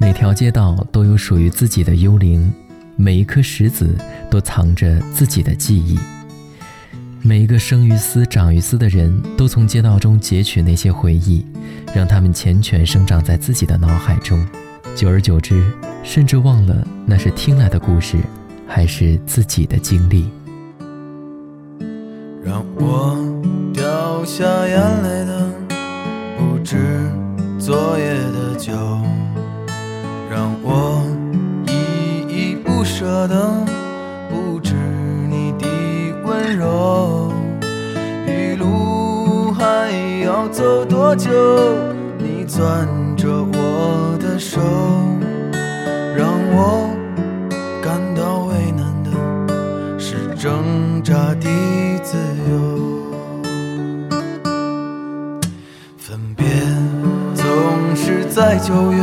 每条街道都有属于自己的幽灵，每一颗石子都藏着自己的记忆。每一个生于斯、长于斯的人都从街道中截取那些回忆，让他们缱绻生长在自己的脑海中。久而久之，甚至忘了那是听来的故事，还是自己的经历。让我掉下眼泪的，不止昨夜的酒；让我依依不舍的，不止你的温柔。一路还要走多久？你攥着我的手，让我感到为难的是挣扎的自由。分别总是在九月，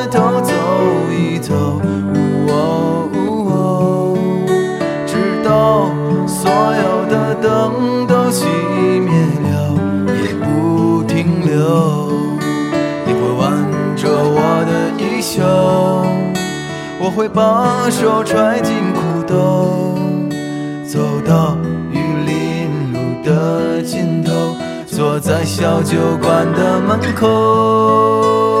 流。你会挽着我的衣袖。我会把手揣进裤兜，走到玉林路的尽头，坐在小酒馆的门口。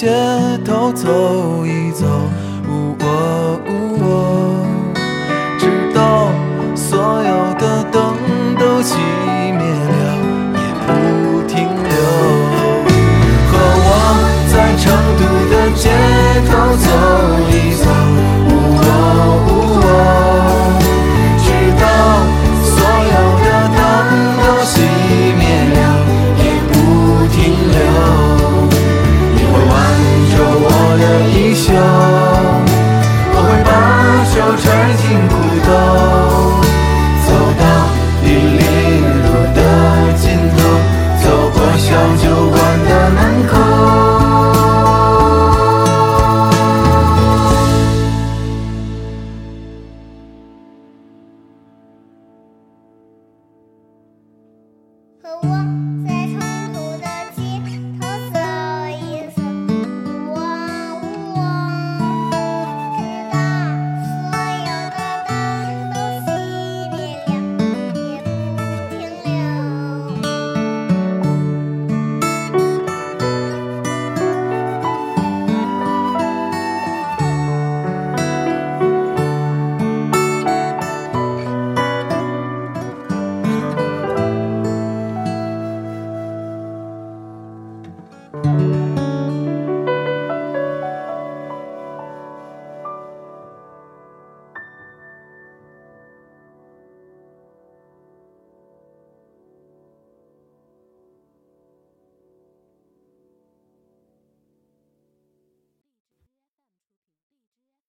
街头走，cinco.